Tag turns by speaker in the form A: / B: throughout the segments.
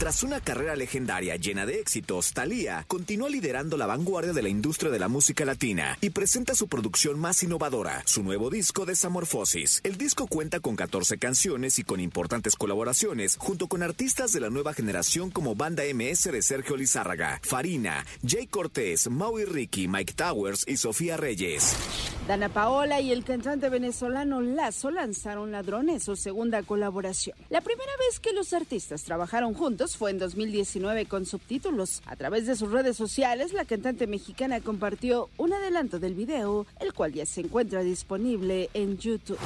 A: Tras una carrera legendaria llena de éxitos, Thalía continúa liderando la vanguardia de la industria de la música latina y presenta su producción más innovadora, su nuevo disco Desamorfosis. El disco cuenta con 14 canciones y con importantes colaboraciones junto con artistas de la nueva generación como Banda MS de Sergio Lizárraga, Farina, Jay Cortés, Maui Ricky, Mike Towers y Sofía Reyes.
B: Dana Paola y el cantante venezolano Lazo lanzaron Ladrones, su segunda colaboración. La primera vez que los artistas trabajaron juntos fue en 2019 con subtítulos. A través de sus redes sociales, la cantante mexicana compartió un adelanto del video, el cual ya se encuentra disponible en YouTube.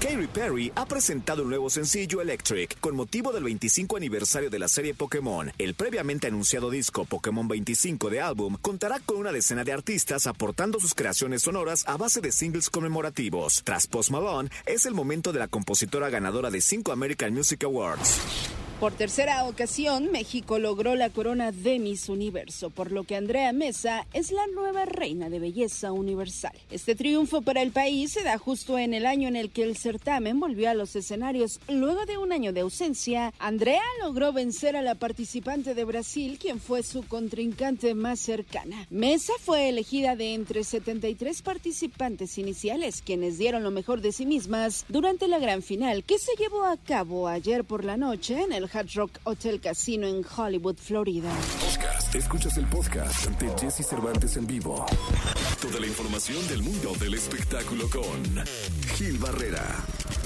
A: Katy Perry ha presentado un nuevo sencillo Electric con motivo del 25 aniversario de la serie Pokémon. El previamente anunciado disco Pokémon 25 de álbum contará con una decena de artistas aportando sus creaciones sonoras a base de singles conmemorativos. Tras Post Malone, es el momento de la compositora ganadora de 5 American Music Awards.
B: Por tercera ocasión, México logró la corona de Miss Universo, por lo que Andrea Mesa es la nueva reina de belleza universal. Este triunfo para el país se da justo en el año en el que el certamen volvió a los escenarios. Luego de un año de ausencia, Andrea logró vencer a la participante de Brasil, quien fue su contrincante más cercana. Mesa fue elegida de entre 73 participantes iniciales, quienes dieron lo mejor de sí mismas durante la gran final que se llevó a cabo ayer por la noche en el Hard Rock Hotel Casino en Hollywood, Florida.
C: Podcast. Escuchas el podcast de Jesse Cervantes en vivo. Toda la información del mundo del espectáculo con Gil Barrera.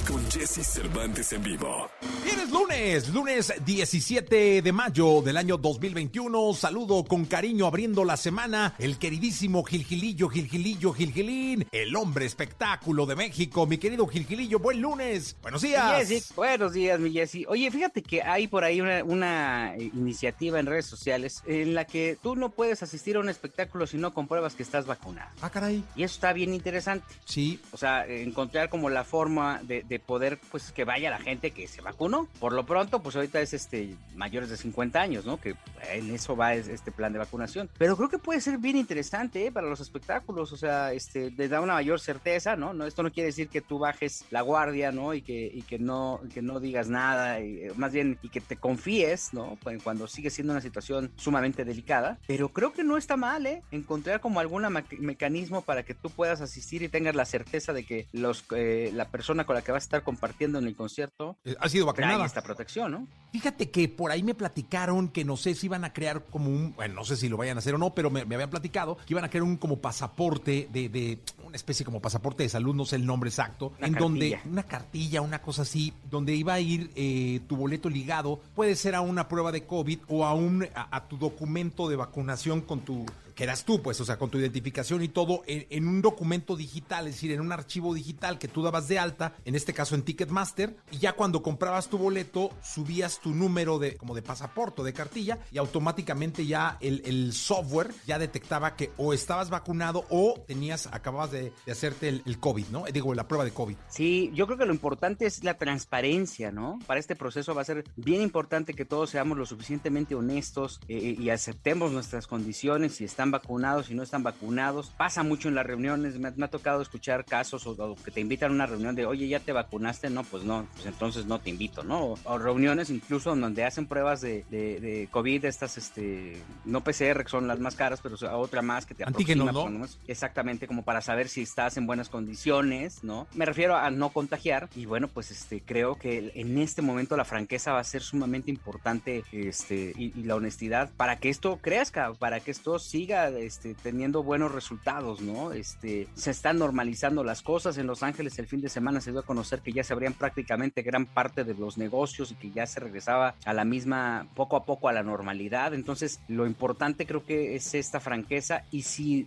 C: Con Jesse Cervantes en vivo.
D: Bien, es lunes, lunes 17 de mayo del año 2021. Saludo con cariño abriendo la semana el queridísimo Gilgilillo, Gilgilillo, Gilgilín, el hombre espectáculo de México. Mi querido Gilgilillo, buen lunes. Buenos días.
E: Jessy, buenos días, mi Jessy. Oye, fíjate que hay por ahí una, una, iniciativa en redes sociales en la que tú no puedes asistir a un espectáculo si no compruebas que estás vacunado.
D: Ah, caray.
E: Y eso está bien interesante.
D: Sí.
E: O sea, encontrar como la forma de, de poder, pues, que vaya la gente que se vacunó. Por lo pronto, pues ahorita es este mayores de 50 años, ¿no? Que en eso va este plan de vacunación. Pero creo que puede ser bien interesante ¿eh? para los espectáculos. O sea, este, te da una mayor certeza, ¿no? no esto no quiere decir que tú bajes la guardia, ¿no? Y que, y que no, que no digas nada. Y, más bien, y que te confíes, ¿no? Pues, cuando sigue siendo una situación sumamente delicada. Pero creo que no está mal, ¿eh? Encontrar como algún mecanismo para que tú puedas asistir y tengas la certeza de que los, eh, la persona con la que vas a estar compartiendo en el concierto
D: eh, ha sido vacunada.
E: Esta protección, ¿no?
D: Fíjate que por ahí me platicaron que no sé si iban a crear como un, bueno, no sé si lo vayan a hacer o no, pero me, me habían platicado que iban a crear un como pasaporte de, de, una especie como pasaporte de salud, no sé el nombre exacto,
E: una
D: en
E: cartilla.
D: donde una cartilla, una cosa así, donde iba a ir eh, tu boleto ligado, puede ser a una prueba de COVID o a un a, a tu documento de vacunación con tu que eras tú, pues, o sea, con tu identificación y todo, en, un documento digital, es decir, en un archivo digital que tú dabas de alta, en este caso en Ticketmaster, y ya cuando comprabas tu boleto, subías tu número de, como de pasaporte, de cartilla, y automáticamente ya el, software ya detectaba que o estabas vacunado o tenías, acababas de, hacerte el, COVID, ¿no? Digo, la prueba de COVID.
E: Sí, yo creo que lo importante es la transparencia, ¿no? Para este proceso va a ser bien importante que todos seamos lo suficientemente honestos eh, y aceptemos nuestras condiciones y están vacunados y no están vacunados. Pasa mucho en las reuniones, me, me ha tocado escuchar casos o, o, que te invitan a una reunión de, oye, ¿ya te vacunaste? No, pues no, pues entonces no te invito, ¿no? O, o reuniones incluso donde hacen pruebas de, de, de, COVID, estas, este, no PCR, que son las más caras, pero otra más que te
D: Antígenos,
E: aproxima,
D: ¿no?
E: Exactamente, como para saber si estás en buenas condiciones, ¿no? Me refiero a no contagiar y bueno, pues este, creo que en este momento la franqueza va a ser sumamente importante, este, y, y la honestidad para que esto crezca, para que esto siga este, teniendo buenos resultados, ¿no? Este, se están normalizando las cosas. En Los Ángeles el fin de semana se dio a conocer que ya se abrían prácticamente gran parte de los negocios y que ya se regresaba a la misma, poco a poco a la normalidad. Entonces, lo importante creo que es esta franqueza y si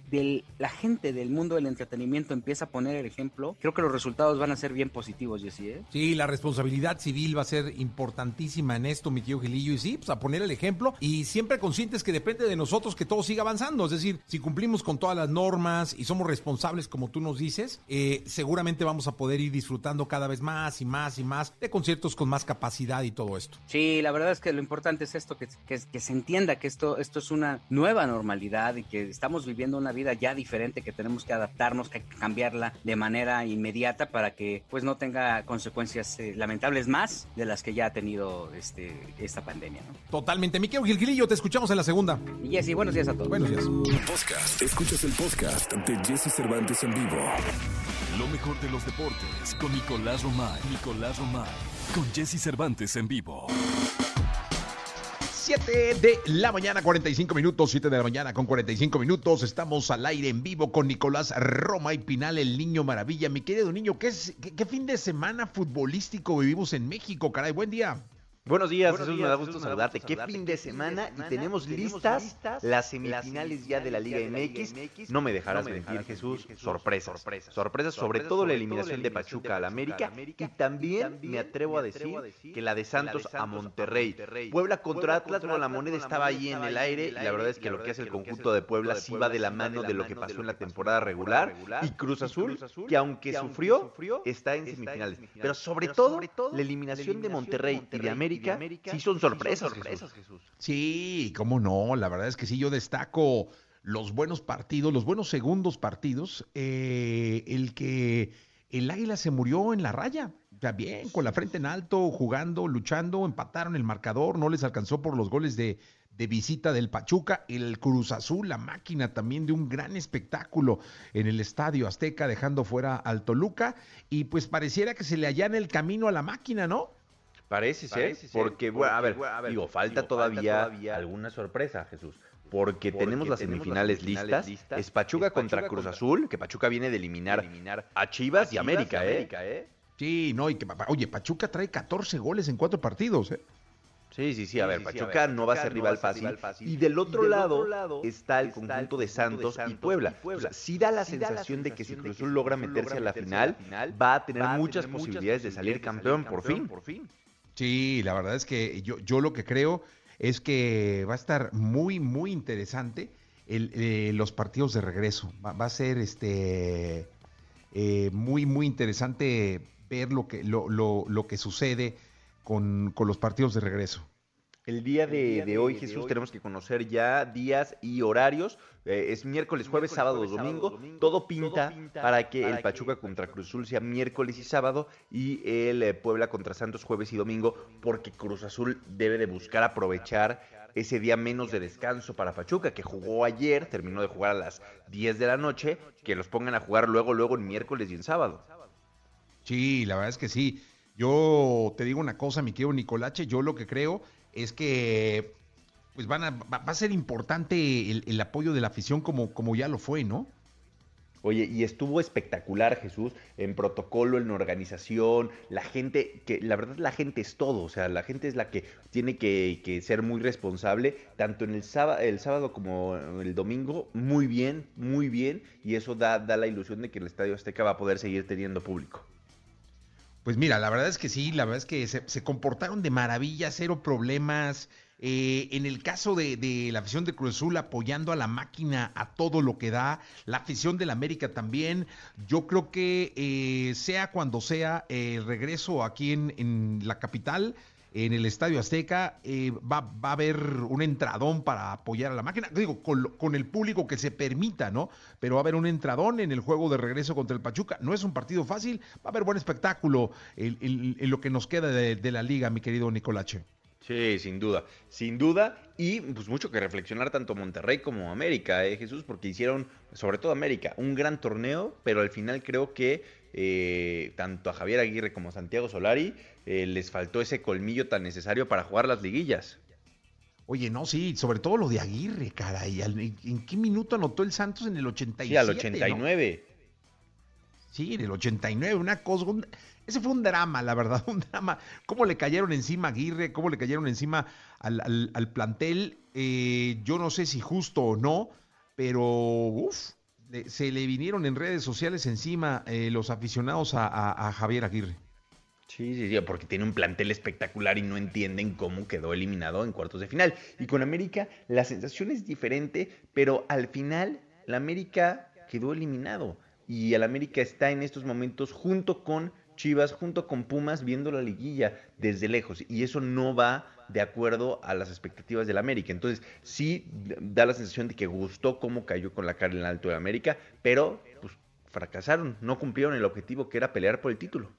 E: la gente del mundo del entretenimiento empieza a poner el ejemplo, creo que los resultados van a ser bien positivos, Jessy. ¿eh?
D: Sí, la responsabilidad civil va a ser importantísima en esto, mi tío Gilillo, y sí, pues a poner el ejemplo y siempre conscientes que depende de nosotros que todo siga avanzando. Pasando. Es decir, si cumplimos con todas las normas y somos responsables, como tú nos dices, eh, seguramente vamos a poder ir disfrutando cada vez más y más y más de conciertos con más capacidad y todo esto.
E: Sí, la verdad es que lo importante es esto, que, que, que se entienda que esto, esto es una nueva normalidad y que estamos viviendo una vida ya diferente, que tenemos que adaptarnos, que cambiarla de manera inmediata para que pues no tenga consecuencias eh, lamentables más de las que ya ha tenido este, esta pandemia. ¿no?
D: Totalmente. Miquel Gilgilillo, te escuchamos en la segunda.
E: Y Jessy, buenos días a todos.
D: Buenos días.
C: Podcast. Escuchas el podcast de Jesse Cervantes en vivo. Lo mejor de los deportes con Nicolás Romay. Nicolás Romay. Con Jesse Cervantes en vivo.
D: 7 de la mañana, 45 minutos, 7 de la mañana con 45 minutos. Estamos al aire en vivo con Nicolás Roma y Pinal, el niño maravilla. Mi querido niño, ¿qué, es, qué, qué fin de semana futbolístico vivimos en México? Caray, buen día.
F: Buenos días, Buenos Jesús, días, me da gusto Jesús, saludarte. Qué fin de semana, y tenemos, listas, listas las semifinales ya de la Liga, MX. MX. No me dejarás no me mentir, dejarás Jesús, Jesús. Sorpresas. Sorpresas, sorpresas sobre todo la eliminación de Pachuca al América. Y también me atrevo a decir que la de Santos a Monterrey. Puebla contra Atlas, bueno, la moneda estaba ahí en el aire. Y la verdad es que lo que hace el conjunto de Puebla sí va de la mano de lo que pasó en la temporada regular. Y Cruz Azul, que aunque sufrió, está en semifinales. Pero sobre todo, la eliminación de Monterrey y de América América, sí son sorpresas, sí son sorpresas Jesús. Jesús.
D: Sí, cómo no, la verdad es que sí, yo destaco los buenos partidos, los buenos segundos partidos, eh, el que el Águila se murió en la raya, ya bien, con la frente en alto, jugando, luchando, empataron el marcador, no les alcanzó por los goles de, de visita del Pachuca, el Cruz Azul, la máquina también de un gran espectáculo en el Estadio Azteca, dejando fuera al Toluca, y pues pareciera que se le hallan el camino a la máquina, ¿no?
F: Parece ser, Parece ser porque, porque, a ver, a ver digo, falta, digo, todavía, falta todavía alguna sorpresa, Jesús. Porque, porque tenemos las semifinales, semifinales listas. listas. Es Pachuca, es Pachuca contra, contra Cruz Azul, que Pachuca viene de eliminar, eliminar a, Chivas a Chivas y América, y América ¿eh? ¿eh?
D: Sí, no, y que, oye, Pachuca trae 14 goles en cuatro partidos, ¿eh?
F: Sí, sí, sí, a ver, Pachuca, sí, a ver, no va a ser rival, fácil, fácil. Y del otro, y del lado, otro lado, está el conjunto, está el conjunto de, Santos de, Santos y Puebla. Y Puebla. O sea, sí da la, sí sensación, da la sensación de que si Cruz Azul logra meterse a la final, va a tener muchas posibilidades de salir campeón por fin. Por fin.
D: Sí, la verdad es que yo, yo lo que creo es que va a estar muy, muy interesante eh, los partidos de regreso. Va, va a ser este eh, muy, muy interesante ver lo que, lo, lo, lo que sucede con, con los partidos de regreso.
F: El día de, día de, de hoy, de Jesús, hoy. tenemos que conocer ya días y horarios. Eh, es miércoles, jueves, miércoles, sábado, jueves, domingo. domingo. Todo, pinta todo pinta para que para el Pachuca que... contra Cruz Azul sea miércoles y sábado y el eh, Puebla contra Santos jueves y domingo, porque Cruz Azul debe de buscar aprovechar ese día menos de descanso para Pachuca, que jugó ayer, terminó de jugar a las 10 de la noche, que los pongan a jugar luego, luego en miércoles y en sábado.
D: Sí, la verdad es que sí. Yo te digo una cosa, mi querido Nicolache, yo lo que creo es que pues van a, va, a ser importante el, apoyo de la afición como, como ya lo fue, ¿no?
F: Oye, y estuvo espectacular, Jesús, en protocolo, en organización, la gente, que la verdad la gente es todo, o sea, la gente es la que tiene que, que ser muy responsable, tanto en el sábado, el sábado como el domingo, muy bien, muy bien, y eso da, da la ilusión de que el Estadio Azteca va a poder seguir teniendo público.
D: Pues mira, la verdad es que sí, la verdad es que se, comportaron de maravilla, cero problemas. Eh, en el caso de, de, la afición de Cruz Azul apoyando a la máquina a todo lo que da, la afición del América también, yo creo que eh, sea cuando sea el regreso aquí en, en la capital, en el Estadio Azteca eh, va, va, a haber un entradón para apoyar a la máquina, digo, con, el público que se permita, ¿no? Pero va a haber un entradón en el juego de regreso contra el Pachuca. No es un partido fácil, va a haber buen espectáculo en lo que nos queda de, de, la liga, mi querido Nicolache.
F: Sí, sin duda, sin duda, y pues mucho que reflexionar tanto Monterrey como América, ¿eh, Jesús? Porque hicieron, sobre todo América, un gran torneo, pero al final creo que eh, tanto a Javier Aguirre como a Santiago Solari eh, les faltó ese colmillo tan necesario para jugar las liguillas.
D: Oye, no, sí, sobre todo lo de Aguirre, caray. ¿En qué minuto anotó el Santos en el 87?
F: Sí, al 89.
D: ¿no? Sí, en el 89, una cosa. Un, ese fue un drama, la verdad, un drama. ¿Cómo le cayeron encima a Aguirre? ¿Cómo le cayeron encima al, al, al plantel? Eh, yo no sé si justo o no, pero uff, se le vinieron en redes sociales encima eh, los aficionados a, a, a Javier Aguirre.
F: Sí, sí, sí, porque tiene un plantel espectacular y no entienden cómo quedó eliminado en cuartos de final. Y con América la sensación es diferente, pero al final la América quedó eliminado. Y el América está en estos momentos junto con Chivas, junto con Pumas, viendo la liguilla desde lejos. Y eso no va de acuerdo a las expectativas del América. Entonces, sí da la sensación de que gustó cómo cayó con la cara en el alto de América, pero pues fracasaron, no cumplieron el objetivo que era pelear por el título.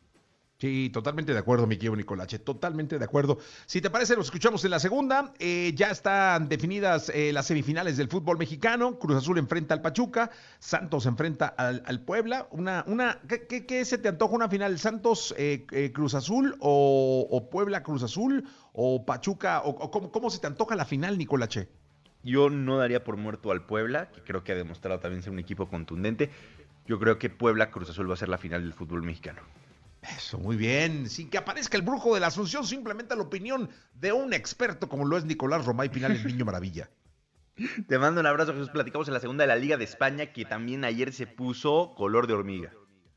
D: Sí, totalmente de acuerdo, mi querido Nicolache, totalmente de acuerdo. Si te parece, los escuchamos en la segunda. Eh, ya están definidas eh, las semifinales del fútbol mexicano. Cruz Azul enfrenta al Pachuca, Santos enfrenta al, Puebla. Una, una, ¿qué, ¿qué, se te antoja una final? ¿Santos eh, Cruz Azul o, Puebla Cruz Azul o Pachuca? ¿O, cómo, cómo, se te antoja la final, Nicolache?
F: Yo no daría por muerto al Puebla, que creo que ha demostrado también ser un equipo contundente. Yo creo que Puebla Cruz Azul va a ser la final del fútbol mexicano.
D: Eso, muy bien. Sin que aparezca el brujo de la Asunción, simplemente la opinión de un experto como lo es Nicolás Romay Pinal, el Niño Maravilla.
F: Te mando un abrazo, Jesús. Platicamos en la segunda de la Liga de España, que también ayer se puso color de hormiga.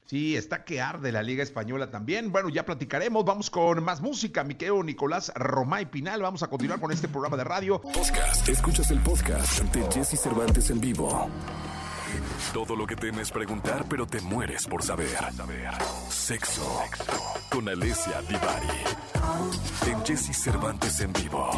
D: Sí, está que arde la Liga Española también. Bueno, ya platicaremos. Vamos con más música, mi Nicolás Romay Pinal. Vamos a continuar con este programa de radio.
C: Podcast. Escuchas el podcast ante Jesse Cervantes en vivo. Todo lo que temes preguntar, pero te mueres por saber. Sexo. Con Alessia Divari. En Jesse Cervantes en vivo.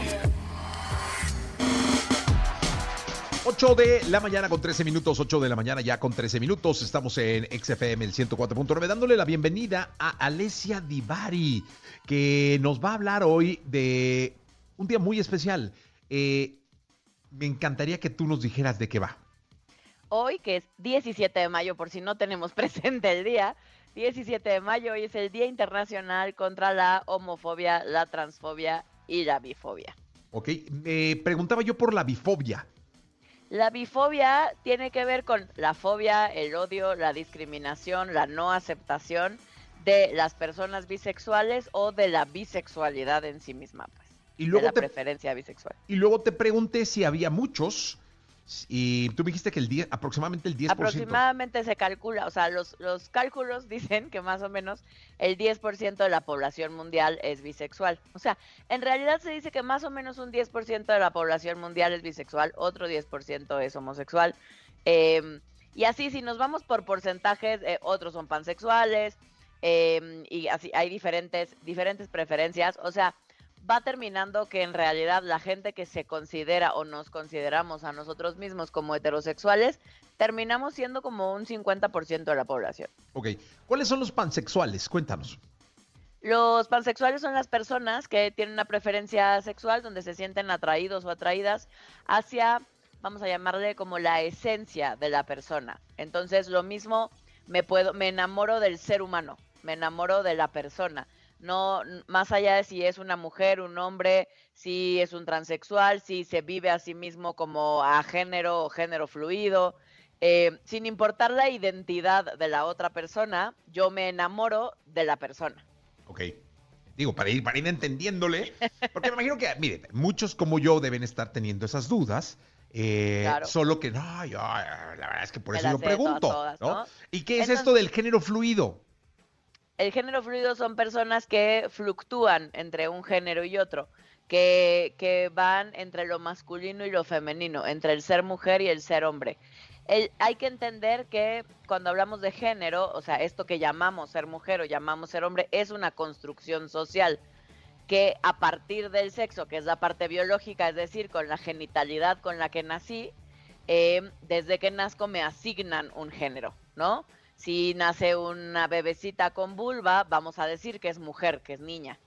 D: 8 de la mañana con 13 minutos, 8 de la mañana ya con 13 minutos. Estamos en XFM el 104.9 dándole la bienvenida a Alessia Divari, que nos va a hablar hoy de un día muy especial. Eh, me encantaría que tú nos dijeras de qué va
G: hoy, que es 17 de mayo, por si no tenemos presente el día, 17 de mayo, hoy es el Día Internacional contra la Homofobia, la Transfobia y la Bifobia.
D: Ok, me preguntaba yo por la bifobia.
G: La bifobia tiene que ver con la fobia, el odio, la discriminación, la no aceptación de las personas bisexuales o de la bisexualidad en sí misma, pues. Y luego de la preferencia bisexual.
D: Y luego te pregunté si había muchos y tú me dijiste que el 10, aproximadamente el 10%.
G: Aproximadamente se calcula, o sea, los, los cálculos dicen que más o menos el 10% de la población mundial es bisexual. O sea, en realidad se dice que más o menos un 10% de la población mundial es bisexual, otro 10% es homosexual. Em, y así, si nos vamos por porcentajes, eh, otros son pansexuales, em, y así hay diferentes, diferentes preferencias. O sea, va terminando que en realidad la gente que se considera o nos consideramos a nosotros mismos como heterosexuales, terminamos siendo como un 50% de la población.
D: Ok, ¿cuáles son los pansexuales? Cuéntanos.
G: Los pansexuales son las personas que tienen una preferencia sexual donde se sienten atraídos o atraídas hacia, vamos a llamarle como la esencia de la persona. Entonces, lo mismo, me puedo, me enamoro del ser humano, me enamoro de la persona no más allá de si es una mujer, un hombre, si es un transexual, si se vive a sí mismo como a género o género fluido, eh, sin importar la identidad de la otra persona, yo me enamoro de la persona.
D: Ok. Digo, para ir, para ir entendiéndole, porque me imagino que, miren, muchos como yo deben estar teniendo esas dudas. Eh, solo que no, yo, la verdad es que por eso lo pregunto. ¿Y qué es esto del género fluido?
G: El género fluido son personas que fluctúan entre un género y otro, que, que van entre lo masculino y lo femenino, entre el ser mujer y el ser hombre. hay que entender que cuando hablamos de género, o sea, esto que llamamos ser mujer o llamamos ser hombre, es una construcción social que a partir del sexo, que es la parte biológica, es decir, con la genitalidad con la que nací, eh, desde que nazco me asignan un género, ¿no? Si nace una bebecita con vulva, vamos a decir que es mujer, que es niña.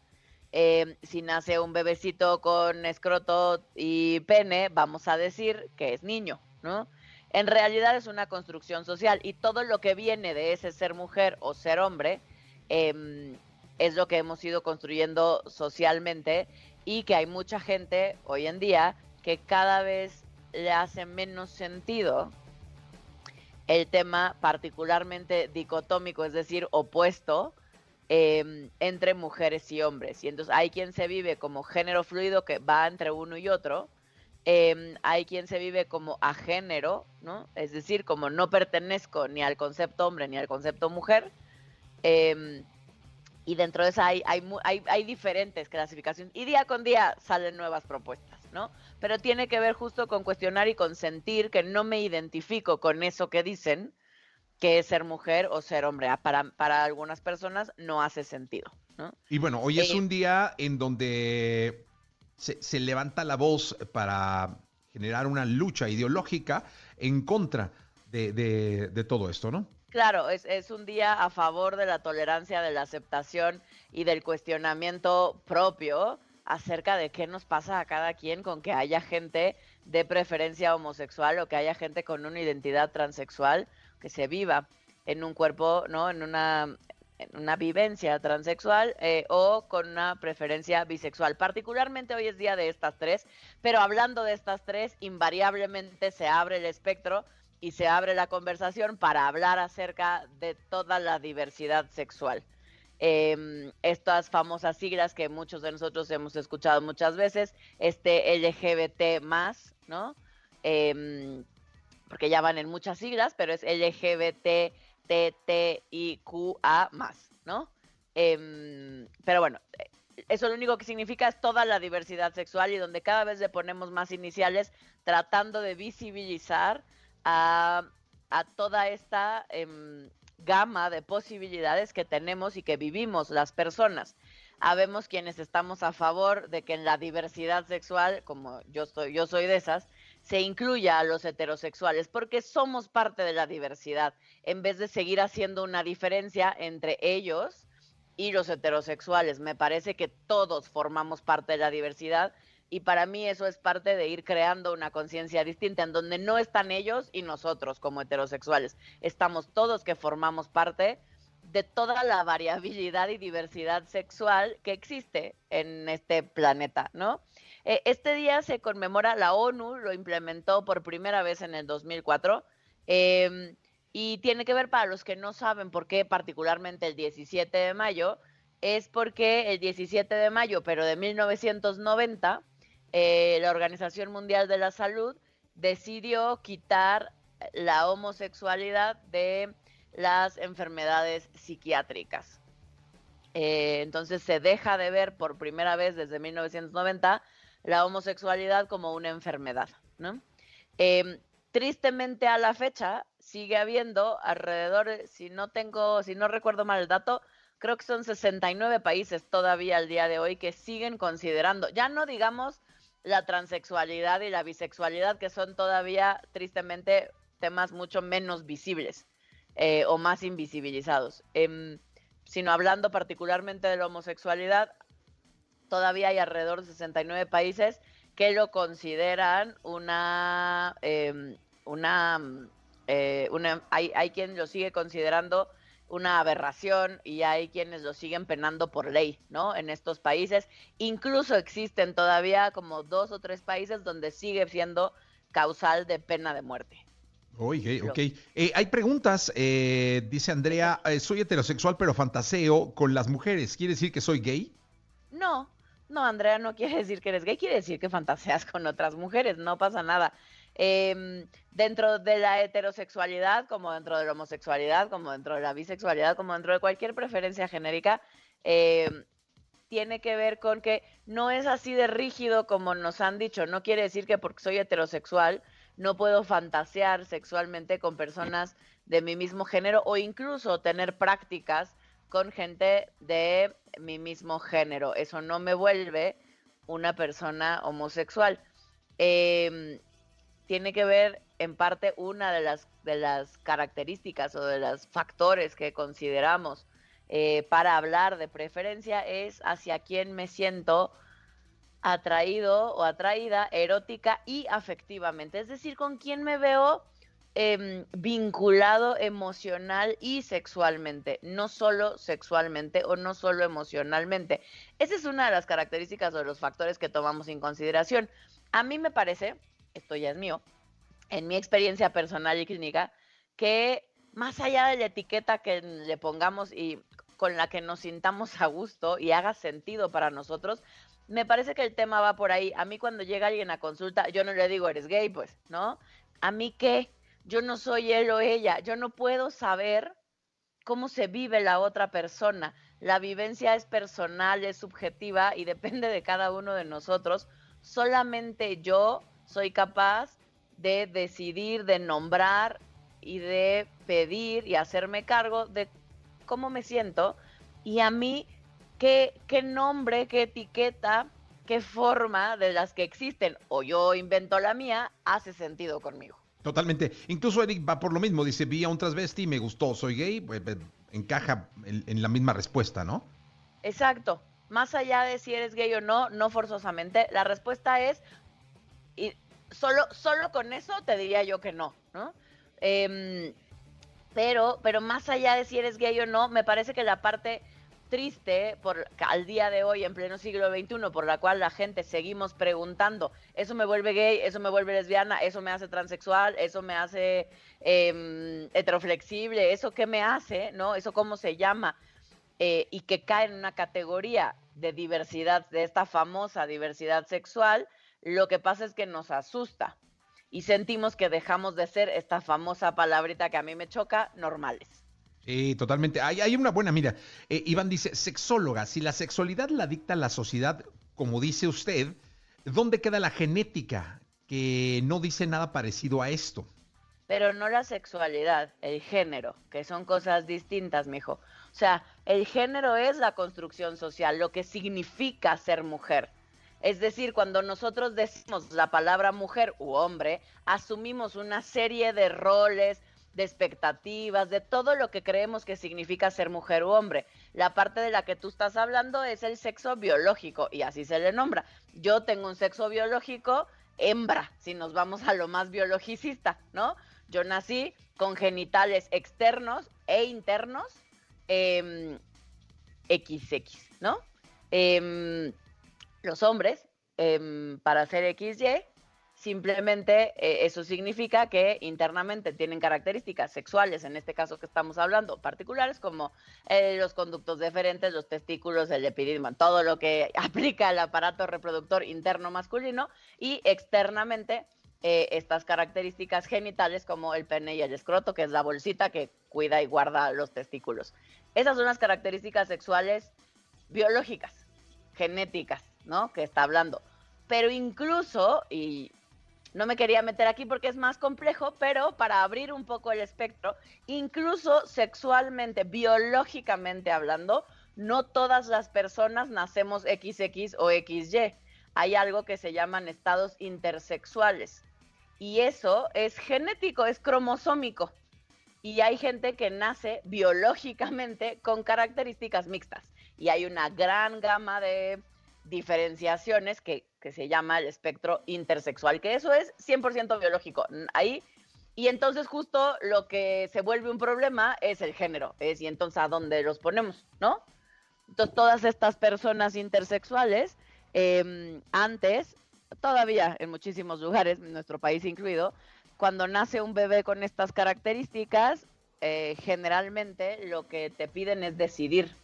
G: Eh, si nace un bebecito con escroto y pene, vamos a decir que es niño, ¿no? En realidad es una construcción social y todo lo que viene de ese ser mujer o ser hombre em, es lo que hemos ido construyendo socialmente y que hay mucha gente hoy en día que cada vez le hace menos sentido el tema particularmente dicotómico, es decir, opuesto em, entre mujeres y hombres. Y entonces hay quien se vive como género fluido que va entre uno y otro. Em, hay quien se vive como a género, ¿no? Es decir, como no pertenezco ni al concepto hombre ni al concepto mujer. Em, y dentro de esa hay, diferentes clasificaciones y día con día salen nuevas propuestas, ¿no? Pero tiene que ver justo con cuestionar y con sentir que no me identifico con eso que dicen, que es ser mujer o ser hombre. Ah, para, para algunas personas no hace sentido, ¿no?
D: Y bueno, hoy es eh, un día en donde se, se levanta la voz para generar una lucha ideológica en contra de, de, de todo esto, ¿no?
G: Claro, es, es, un día a favor de la tolerancia, de la aceptación y del cuestionamiento propio acerca de qué nos pasa a cada quien con que haya gente de preferencia homosexual o que haya gente con una identidad transexual que se viva en un cuerpo, ¿no? En una, en una vivencia transexual eh, o con una preferencia bisexual. Particularmente hoy es día de estas tres, pero hablando de estas tres, invariablemente se abre el espectro y se abre la conversación para hablar acerca de toda la diversidad sexual. Eh, estas famosas siglas que muchos de nosotros hemos escuchado muchas veces, este LGBT más, ¿no? Eh, porque ya van en muchas siglas, pero es LGBT, TTIQA más, ¿no? Eh, pero bueno, eso lo único que significa es toda la diversidad sexual y donde cada vez le ponemos más iniciales tratando de visibilizar a, toda esta em, gama de posibilidades que tenemos y que vivimos las personas. Habemos quienes estamos a favor de que en la diversidad sexual, como yo soy, yo soy de esas, se incluya a los heterosexuales, porque somos parte de la diversidad, en vez de seguir haciendo una diferencia entre ellos y los heterosexuales. Me parece que todos formamos parte de la diversidad y para mí eso es parte de ir creando una conciencia distinta en donde no están ellos y nosotros como heterosexuales. Estamos todos que formamos parte de toda la variabilidad y diversidad sexual que existe en este planeta, ¿no? Eh, este día se conmemora, la ONU lo implementó por primera vez en el 2004 em, y tiene que ver para los que no saben por qué particularmente el 17 de mayo, es porque el 17 de mayo, pero de 1990, eh, la Organización Mundial de la Salud decidió quitar la homosexualidad de las enfermedades psiquiátricas. Eh, entonces se deja de ver por primera vez desde 1990 la homosexualidad como una enfermedad. Em, tristemente a la fecha sigue habiendo alrededor, si no tengo, si no recuerdo mal el dato, creo que son 69 países todavía al día de hoy que siguen considerando, ya no digamos la transexualidad y la bisexualidad, que son todavía tristemente temas mucho menos visibles eh, o más invisibilizados. Em, sino hablando particularmente de la homosexualidad, todavía hay alrededor de 69 países que lo consideran una, em, una, eh, una hay, hay quien lo sigue considerando una aberración y hay quienes lo siguen penando por ley, ¿no? En estos países. Incluso existen todavía como dos o tres países donde sigue siendo causal de pena de muerte.
D: Oye, ok. Eh, hay preguntas, eh, dice Andrea, eh, soy heterosexual pero fantaseo con las mujeres. ¿Quiere decir que soy gay?
G: No, no, Andrea, no quiere decir que eres gay, quiere decir que fantaseas con otras mujeres, no pasa nada. Eh, dentro de la heterosexualidad, como dentro de la homosexualidad, como dentro de la bisexualidad, como dentro de cualquier preferencia genérica, eh, tiene que ver con que no es así de rígido como nos han dicho. No quiere decir que porque soy heterosexual no puedo fantasear sexualmente con personas de mi mismo género o incluso tener prácticas con gente de mi mismo género. Eso no me vuelve una persona homosexual. Eh, tiene que ver en parte una de las, de las características o de los factores que consideramos eh, para hablar de preferencia es hacia quién me siento atraído o atraída erótica y afectivamente, es decir, con quién me veo em, vinculado emocional y sexualmente, no solo sexualmente o no solo emocionalmente. Esa es una de las características o de los factores que tomamos en consideración. A mí me parece esto ya es mío, en mi experiencia personal y clínica, que más allá de la etiqueta que le pongamos y con la que nos sintamos a gusto y haga sentido para nosotros, me parece que el tema va por ahí. A mí cuando llega alguien a consulta, yo no le digo, eres gay, pues, ¿no? A mí qué, yo no soy él o ella, yo no puedo saber cómo se vive la otra persona. la vivencia es personal, es subjetiva y depende de cada uno de nosotros. Solamente yo soy capaz de decidir, de nombrar y de pedir y hacerme cargo de cómo me siento y a mí qué, qué nombre, qué etiqueta, qué forma de las que existen o yo invento la mía hace sentido conmigo.
D: Totalmente. Incluso Eric va por lo mismo. Dice, vi a un transvesti y me gustó, soy gay. Pues, pues, encaja en, la misma respuesta, ¿no?
G: Exacto. Más allá de si eres gay o no, no forzosamente. La respuesta es, y solo, solo con eso te diría yo que no, ¿no? Em, pero, pero más allá de si eres gay o no, me parece que la parte triste por, al día de hoy, en pleno siglo XXI, por la cual la gente seguimos preguntando, eso me vuelve gay, eso me vuelve lesbiana, eso me hace transexual, eso me hace eh, heteroflexible, eso qué me hace, ¿no? Eso cómo se llama, eh, y que cae en una categoría de diversidad, de esta famosa diversidad sexual, lo que pasa es que nos asusta y sentimos que dejamos de ser esta famosa palabrita que a mí me choca, normales.
D: Sí, totalmente. Hay, una buena, mira, eh, Iván dice, sexóloga, si la sexualidad la dicta la sociedad, como dice usted, ¿dónde queda la genética que no dice nada parecido a esto?
G: Pero no la sexualidad, el género, que son cosas distintas, mijo. O sea, el género es la construcción social, lo que significa ser mujer. Es decir, cuando nosotros decimos la palabra mujer u hombre, asumimos una serie de roles, de expectativas, de todo lo que creemos que significa ser mujer u hombre. La parte de la que tú estás hablando es el sexo biológico y así se le nombra. Yo tengo un sexo biológico hembra, si nos vamos a lo más biologicista, ¿no? Yo nací con genitales externos e internos XX, em, ¿no? Em, los hombres, em, para ser XY, Simplemente eh, eso significa que internamente tienen características sexuales, en este caso que estamos hablando, particulares como eh, los conductos deferentes, los testículos, el epididimo, todo lo que aplica al aparato reproductor interno masculino y externamente eh, estas características genitales como el pene y el escroto, que es la bolsita que cuida y guarda los testículos. Esas son las características sexuales biológicas, genéticas, ¿no? Que está hablando. Pero incluso, y no me quería meter aquí porque es más complejo, pero para abrir un poco el espectro, incluso sexualmente, biológicamente hablando, no todas las personas nacemos XX o XY. Hay algo que se llaman estados intersexuales. Y eso es genético, es cromosómico. Y hay gente que nace biológicamente con características mixtas. Y hay una gran gama de diferenciaciones que, se llama el espectro intersexual, que eso es 100% biológico. Ahí, y entonces justo lo que se vuelve un problema es el género, es y entonces a dónde los ponemos, ¿no? Entonces todas estas personas intersexuales, em, antes, todavía en muchísimos lugares, nuestro país incluido, cuando nace un bebé con estas características, eh, generalmente lo que te piden es decidir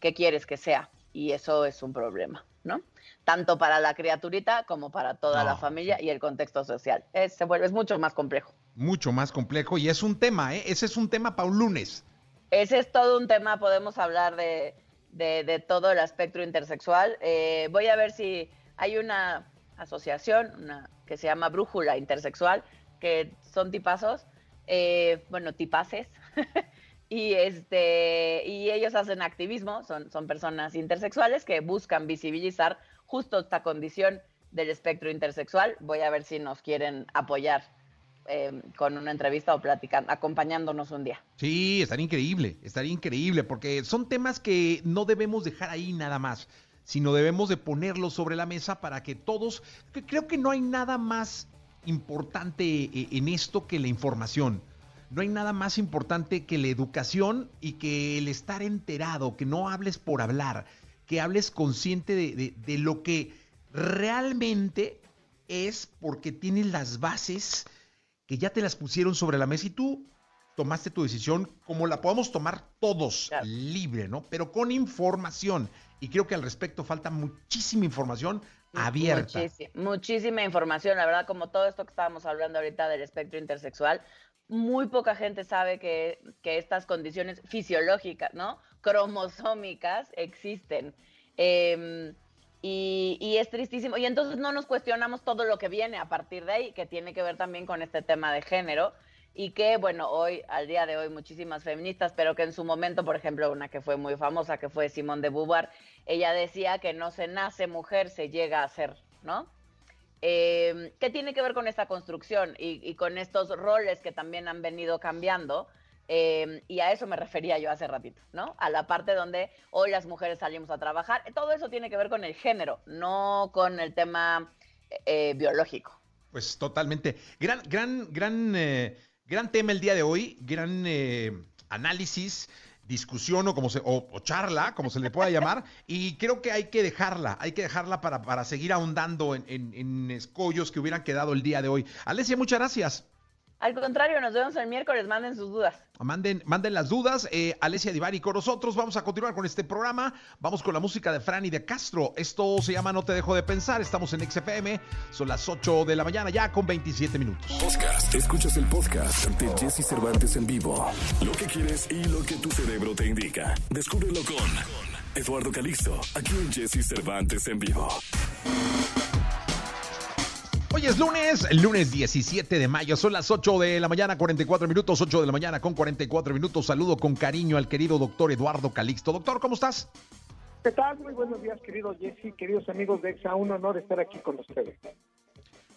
G: qué quieres que sea y eso es un problema, ¿no? Tanto para la criaturita como para toda la familia y el contexto social. Es, se vuelve, es mucho más complejo.
D: Mucho más complejo y es un tema, ¿eh? Ese es un tema para un lunes.
G: Ese es todo un tema, podemos hablar de, de, todo el espectro intersexual. Eh, voy a ver si hay una asociación una, que se llama Brújula Intersexual, que son tipazos, eh, bueno, tipaces, y este y ellos hacen activismo, son, son personas intersexuales que buscan visibilizar justo esta condición del espectro intersexual. Voy a ver si nos quieren apoyar em, con una entrevista o platicando, acompañándonos un día.
D: Sí, estaría increíble, estaría increíble, porque son temas que no debemos dejar ahí nada más, sino debemos de ponerlos sobre la mesa para que todos, creo que no hay nada más importante eh, en esto que la información no hay nada más importante que la educación y que el estar enterado, que no hables por hablar, que hables consciente de, lo que realmente es porque tienes las bases que ya te las pusieron sobre la mesa y tú tomaste tu decisión como la podemos tomar todos, libre, ¿no? Pero con información. Y creo que al respecto falta muchísima información abierta.
G: Muchísima, muchísima información, la verdad, como todo esto que estábamos hablando ahorita del espectro intersexual, muy poca gente sabe que, estas condiciones fisiológicas, ¿no? cromosómicas existen. Em, y, y, es tristísimo. Y entonces no nos cuestionamos todo lo que viene a partir de ahí, que tiene que ver también con este tema de género. Y que, bueno, hoy, al día de hoy, muchísimas feministas, pero que en su momento, por ejemplo, una que fue muy famosa, que fue Simone de Beauvoir, ella decía que no se nace mujer, se llega a ser, ¿no? Eh, ¿Qué tiene que ver con esta construcción y, con estos roles que también han venido cambiando? Eh, y a eso me refería yo hace ratito, ¿no? A la parte donde hoy las mujeres salimos a trabajar. Todo eso tiene que ver con el género, no con el tema eh, biológico.
D: Pues totalmente. Gran, gran, gran, gran tema el día de hoy, gran análisis discusión o como se, o, o, charla, como se le pueda llamar, y creo que hay que dejarla, hay que dejarla para, para seguir ahondando en, en, en escollos que hubieran quedado el día de hoy. Alesia, muchas gracias.
G: Al contrario, nos vemos el miércoles, manden sus dudas.
D: Manden, manden las dudas. Eh, Alesia Divari con nosotros. Vamos a continuar con este programa. Vamos con la música de Fran y de Castro. Esto se llama No te dejo de pensar. Estamos en XFM. Son las 8 de la mañana ya con 27 minutos.
C: Podcast. Escuchas el podcast de Jesse Cervantes en vivo. Lo que quieres y lo que tu cerebro te indica. Descúbrelo con Eduardo Calixto. Aquí en Jesse Cervantes en vivo.
D: Hoy es lunes, lunes 17 de mayo, son las 8 de la mañana, 44 minutos, 8 de la mañana con 44 minutos. Saludo con cariño al querido doctor Eduardo Calixto. Doctor, ¿cómo estás?
H: ¿Qué tal? Muy buenos días, querido Jesse, queridos amigos de EXA. Un honor estar aquí con ustedes.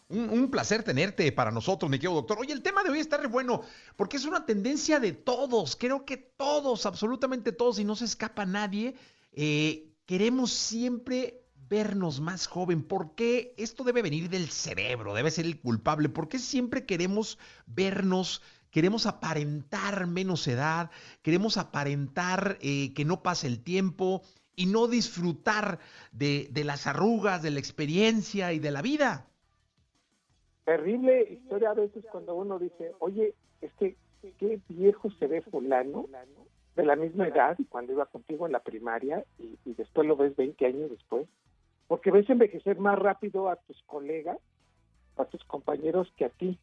D: Un, un, placer tenerte para nosotros, mi querido doctor. Oye, el tema de hoy está re bueno, porque es una tendencia de todos. Creo que todos, absolutamente todos, y no se escapa nadie, eh, queremos siempre vernos más joven? ¿Por qué esto debe venir del cerebro? Debe ser el culpable. ¿Por qué siempre queremos vernos, queremos aparentar menos edad, queremos aparentar eh, que no pase el tiempo y no disfrutar de, de, las arrugas, de la experiencia y de la vida?
H: Terrible historia a veces cuando uno dice, oye, es que qué viejo se ve fulano de la misma edad cuando iba contigo en la primaria y, y después lo ves 20 años después porque ves envejecer más rápido a tus colegas, a tus compañeros que a ti.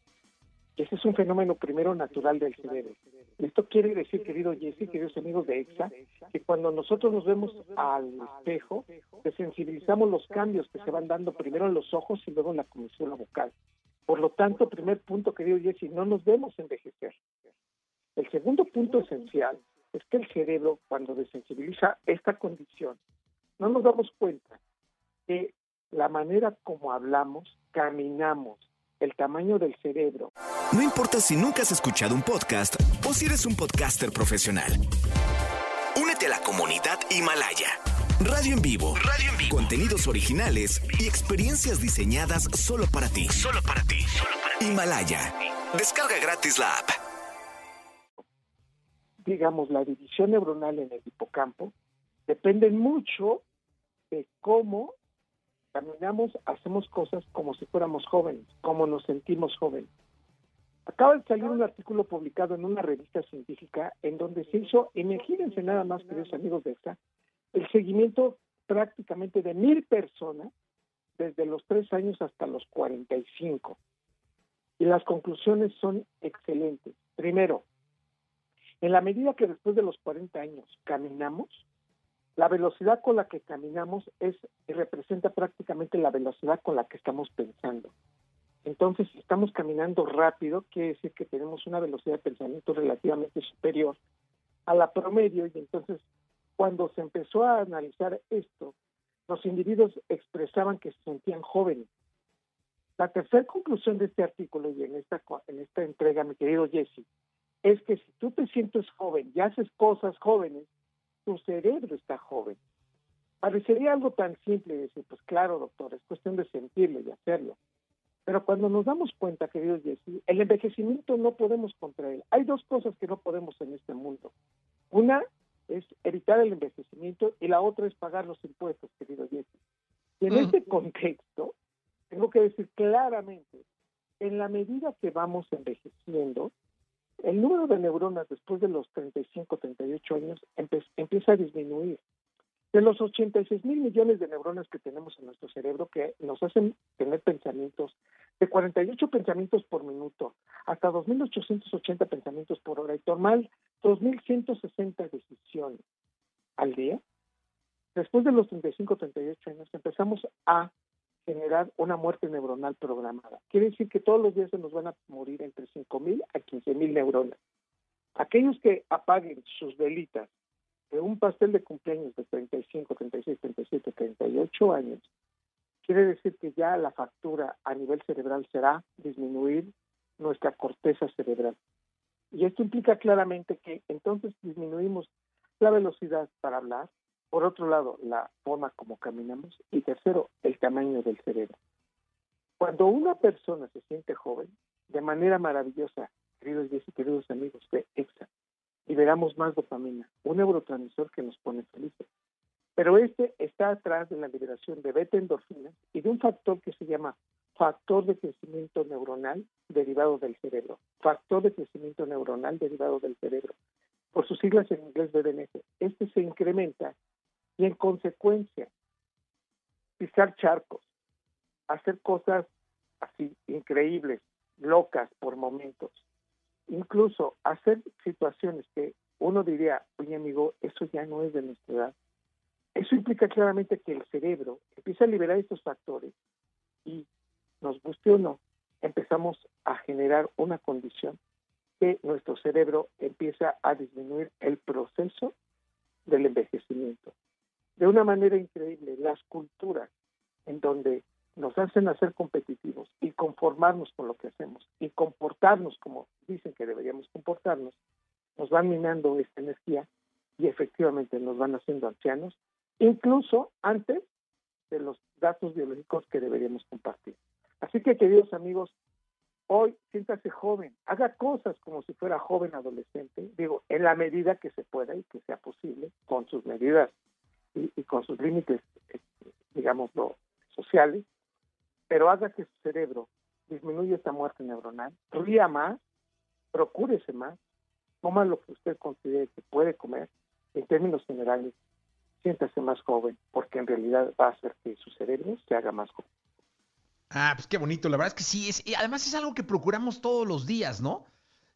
H: Ese es un fenómeno primero natural del cerebro. Esto quiere decir, querido Jesse, queridos amigos de EXA, que cuando nosotros nos vemos al espejo, desensibilizamos los cambios que se van dando primero en los ojos y luego en la comisión vocal. Por lo tanto, primer punto, querido Jesse, no nos vemos envejecer. El segundo punto esencial es que el cerebro, cuando desensibiliza esta condición, no nos damos cuenta que la manera como hablamos, caminamos, el tamaño del cerebro.
A: No importa si nunca has escuchado un podcast o si eres un podcaster profesional. Únete a la comunidad Himalaya. Radio en vivo. Radio en vivo. Contenidos originales y experiencias diseñadas solo para ti. Solo para ti. Solo para ti. Himalaya. Descarga gratis la app.
H: Digamos, la división neuronal en el hipocampo depende mucho de cómo caminamos, hacemos cosas como si fuéramos jóvenes, como nos sentimos jóvenes. Acaba de salir un artículo publicado en una revista científica en donde se hizo, imagínense nada más, queridos amigos de esta, el seguimiento prácticamente de mil personas desde los tres años hasta los 45. Y las conclusiones son excelentes. Primero, en la medida que después de los 40 años caminamos, la velocidad con la que caminamos es representa prácticamente la velocidad con la que estamos pensando. Entonces, si estamos caminando rápido, quiere decir que tenemos una velocidad de pensamiento relativamente superior a la promedio y entonces cuando se empezó a analizar esto, los individuos expresaban que se sentían jóvenes. La tercera conclusión de este artículo y en esta, en esta entrega, mi querido Jesse, es que si tú te sientes joven y haces cosas jóvenes, tu cerebro está joven. Parecería algo tan simple decir, pues claro, doctor, es cuestión de sentirlo y hacerlo. Pero cuando nos damos cuenta, queridos Jesse, el envejecimiento no podemos contra él. Hay dos cosas que no podemos en este mundo. Una es evitar el envejecimiento y la otra es pagar los impuestos, querido Jesse. Y en mm. este contexto, tengo que decir claramente, en la medida que vamos envejeciendo, el número de neuronas después de los 35, 38 años empieza a disminuir. De los 86 mil millones de neuronas que tenemos en nuestro cerebro que nos hacen tener pensamientos de 48 pensamientos por minuto hasta 2.880 pensamientos por hora y tomar 2.160 decisiones. al día, después de los 35, 38 años empezamos a generar una muerte neuronal programada. Quiere decir que todos los días se nos van a morir entre 5.000 a 15.000 neuronas. Aquellos que apaguen sus velitas de un pastel de cumpleaños de 35, 36, 37, 38 años, quiere decir que ya la factura a nivel cerebral será disminuir nuestra corteza cerebral. Y esto implica claramente que entonces disminuimos la velocidad para hablar, por otro lado, la forma como caminamos y tercero, el tamaño del cerebro. Cuando una persona se siente joven, de manera maravillosa, queridos y queridos amigos de EXA, liberamos más dopamina, un neurotransmisor que nos pone felices. Pero este está atrás de la liberación de beta endorfinas y de un factor que se llama factor de crecimiento neuronal derivado del cerebro. Factor de crecimiento neuronal derivado del cerebro. Por sus siglas en inglés BDNF. Este se incrementa y en consecuencia pisar charcos, hacer cosas así increíbles, locas por momentos, incluso hacer situaciones que uno diría, oye amigo, eso ya no es de nuestra edad. Eso implica claramente que el cerebro empieza a liberar estos factores y nos guste o no, empezamos a generar una condición que nuestro cerebro empieza a disminuir el proceso del envejecimiento de una manera increíble las culturas en donde nos hacen hacer competitivos y conformarnos con lo que hacemos y comportarnos como dicen que deberíamos comportarnos, nos van minando esta energía y efectivamente nos van haciendo ancianos, incluso antes de los datos biológicos que deberíamos compartir. Así que, queridos amigos, hoy siéntase joven, haga cosas como si fuera joven adolescente, digo, en la medida que se pueda y que sea posible, con sus medidas y, con sus límites, este, digámoslo, sociales, pero haga que su cerebro disminuya esta muerte neuronal, ría más, procúrese más, coma lo que usted considere que puede comer, en términos generales, siéntase más joven, porque en realidad va a hacer que su cerebro se haga más joven.
D: Ah, pues qué bonito, la verdad es que sí, es, y además es algo que procuramos todos los días, ¿no?